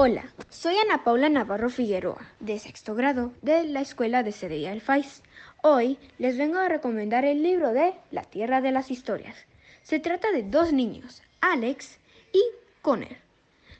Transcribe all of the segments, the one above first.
Hola, soy Ana Paula Navarro Figueroa, de sexto grado de la Escuela de Cedella del Fais. Hoy les vengo a recomendar el libro de La Tierra de las Historias. Se trata de dos niños, Alex y Conner.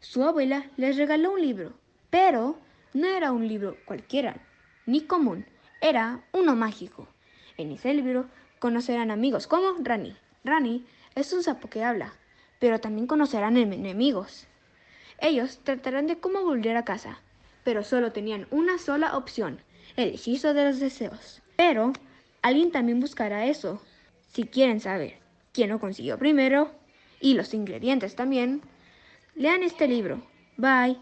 Su abuela les regaló un libro, pero no era un libro cualquiera, ni común, era uno mágico. En ese libro conocerán amigos como Rani. Rani es un sapo que habla, pero también conocerán enemigos. Ellos tratarán de cómo volver a casa, pero solo tenían una sola opción, el hechizo de los deseos. Pero alguien también buscará eso. Si quieren saber quién lo consiguió primero, y los ingredientes también, lean este libro. Bye.